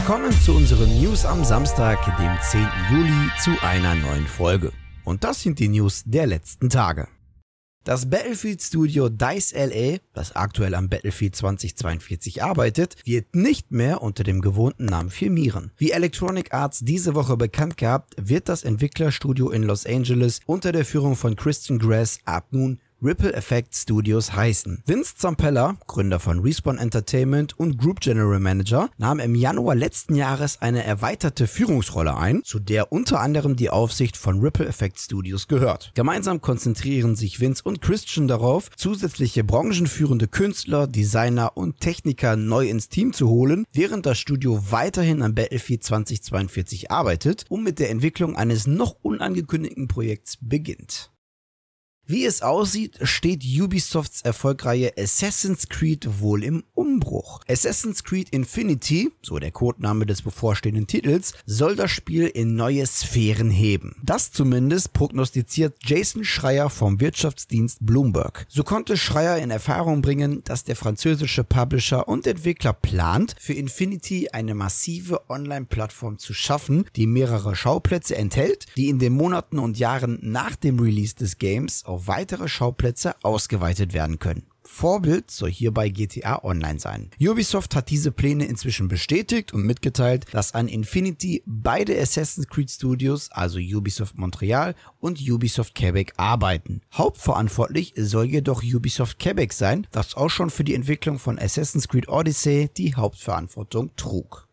Willkommen zu unseren News am Samstag, dem 10. Juli, zu einer neuen Folge. Und das sind die News der letzten Tage. Das Battlefield Studio DICE LA, das aktuell am Battlefield 2042 arbeitet, wird nicht mehr unter dem gewohnten Namen firmieren. Wie Electronic Arts diese Woche bekannt gehabt, wird das Entwicklerstudio in Los Angeles unter der Führung von Christian Grass ab nun Ripple Effect Studios heißen. Vince Zampella, Gründer von Respawn Entertainment und Group General Manager, nahm im Januar letzten Jahres eine erweiterte Führungsrolle ein, zu der unter anderem die Aufsicht von Ripple Effect Studios gehört. Gemeinsam konzentrieren sich Vince und Christian darauf, zusätzliche branchenführende Künstler, Designer und Techniker neu ins Team zu holen, während das Studio weiterhin am Battlefield 2042 arbeitet und mit der Entwicklung eines noch unangekündigten Projekts beginnt. Wie es aussieht, steht Ubisofts Erfolgreiche Assassin's Creed wohl im Umbruch. Assassin's Creed Infinity, so der Codename des bevorstehenden Titels, soll das Spiel in neue Sphären heben. Das zumindest prognostiziert Jason Schreier vom Wirtschaftsdienst Bloomberg. So konnte Schreier in Erfahrung bringen, dass der französische Publisher und Entwickler plant, für Infinity eine massive Online-Plattform zu schaffen, die mehrere Schauplätze enthält, die in den Monaten und Jahren nach dem Release des Games auf weitere Schauplätze ausgeweitet werden können. Vorbild soll hierbei GTA Online sein. Ubisoft hat diese Pläne inzwischen bestätigt und mitgeteilt, dass an Infinity beide Assassin's Creed Studios, also Ubisoft Montreal und Ubisoft Quebec, arbeiten. Hauptverantwortlich soll jedoch Ubisoft Quebec sein, das auch schon für die Entwicklung von Assassin's Creed Odyssey die Hauptverantwortung trug.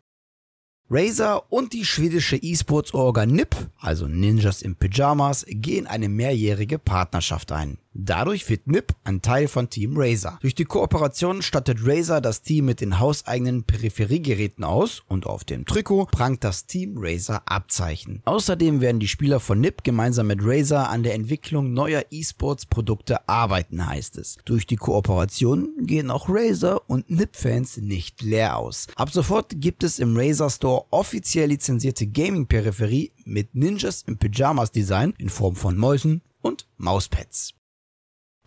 Razer und die schwedische E-Sports-Orga NIP, also Ninjas in Pyjamas, gehen eine mehrjährige Partnerschaft ein. Dadurch wird NIP ein Teil von Team Razer. Durch die Kooperation stattet Razer das Team mit den hauseigenen Peripheriegeräten aus und auf dem Trikot prangt das Team Razer Abzeichen. Außerdem werden die Spieler von NIP gemeinsam mit Razer an der Entwicklung neuer E-Sports-Produkte arbeiten, heißt es. Durch die Kooperation gehen auch Razer und NIP-Fans nicht leer aus. Ab sofort gibt es im Razer Store offiziell lizenzierte Gaming-Peripherie mit Ninjas im Pyjamas-Design in Form von Mäusen und Mauspads.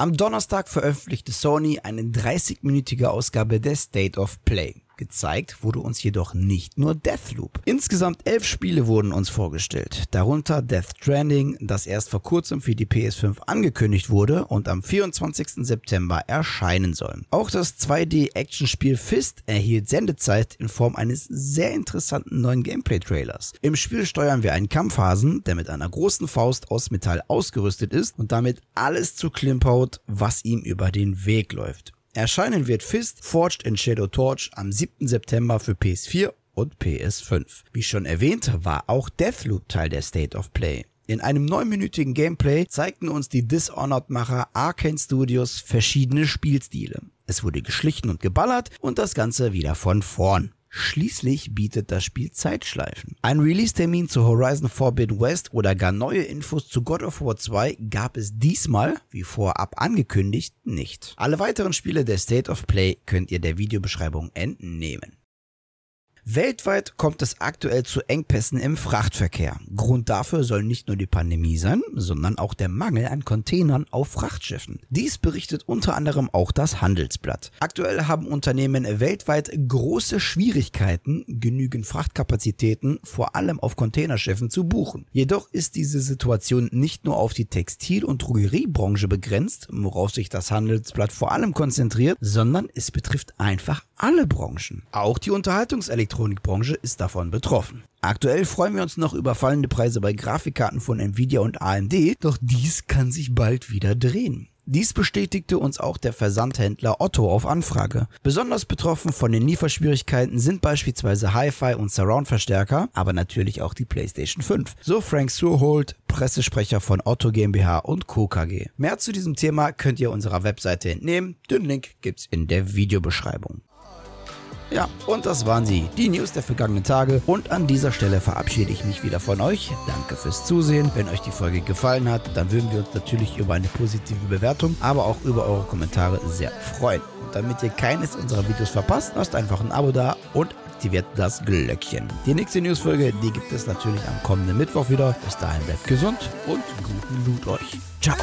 Am Donnerstag veröffentlichte Sony eine 30-minütige Ausgabe des State of Play. Gezeigt wurde uns jedoch nicht nur Deathloop. Insgesamt elf Spiele wurden uns vorgestellt, darunter Death Stranding, das erst vor kurzem für die PS5 angekündigt wurde und am 24. September erscheinen soll. Auch das 2D-Actionspiel Fist erhielt Sendezeit in Form eines sehr interessanten neuen Gameplay-Trailers. Im Spiel steuern wir einen Kampfhasen, der mit einer großen Faust aus Metall ausgerüstet ist und damit alles zu Klimpaut, was ihm über den Weg läuft. Erscheinen wird Fist Forged in Shadow Torch am 7. September für PS4 und PS5. Wie schon erwähnt, war auch Deathloop Teil der State of Play. In einem neunminütigen Gameplay zeigten uns die Dishonored-Macher Arkane Studios verschiedene Spielstile. Es wurde geschlichen und geballert und das Ganze wieder von vorn. Schließlich bietet das Spiel Zeitschleifen. Ein Release-Termin zu Horizon Forbidden West oder gar neue Infos zu God of War 2 gab es diesmal, wie vorab angekündigt, nicht. Alle weiteren Spiele der State of Play könnt ihr der Videobeschreibung entnehmen. Weltweit kommt es aktuell zu Engpässen im Frachtverkehr. Grund dafür soll nicht nur die Pandemie sein, sondern auch der Mangel an Containern auf Frachtschiffen. Dies berichtet unter anderem auch das Handelsblatt. Aktuell haben Unternehmen weltweit große Schwierigkeiten, genügend Frachtkapazitäten vor allem auf Containerschiffen zu buchen. Jedoch ist diese Situation nicht nur auf die Textil- und Drogeriebranche begrenzt, worauf sich das Handelsblatt vor allem konzentriert, sondern es betrifft einfach alle Branchen. Auch die Unterhaltungselektronikbranche ist davon betroffen. Aktuell freuen wir uns noch über fallende Preise bei Grafikkarten von Nvidia und AMD, doch dies kann sich bald wieder drehen. Dies bestätigte uns auch der Versandhändler Otto auf Anfrage. Besonders betroffen von den Lieferschwierigkeiten sind beispielsweise Hi-Fi und Surround-Verstärker, aber natürlich auch die PlayStation 5. So Frank Surhold, Pressesprecher von Otto GmbH und Co. KG. Mehr zu diesem Thema könnt ihr unserer Webseite entnehmen. Den Link gibt's in der Videobeschreibung. Ja, und das waren sie, die News der vergangenen Tage. Und an dieser Stelle verabschiede ich mich wieder von euch. Danke fürs Zusehen. Wenn euch die Folge gefallen hat, dann würden wir uns natürlich über eine positive Bewertung, aber auch über eure Kommentare sehr freuen. Und damit ihr keines unserer Videos verpasst, lasst einfach ein Abo da und aktiviert das Glöckchen. Die nächste Newsfolge, die gibt es natürlich am kommenden Mittwoch wieder. Bis dahin bleibt gesund und guten Loot euch. Ciao.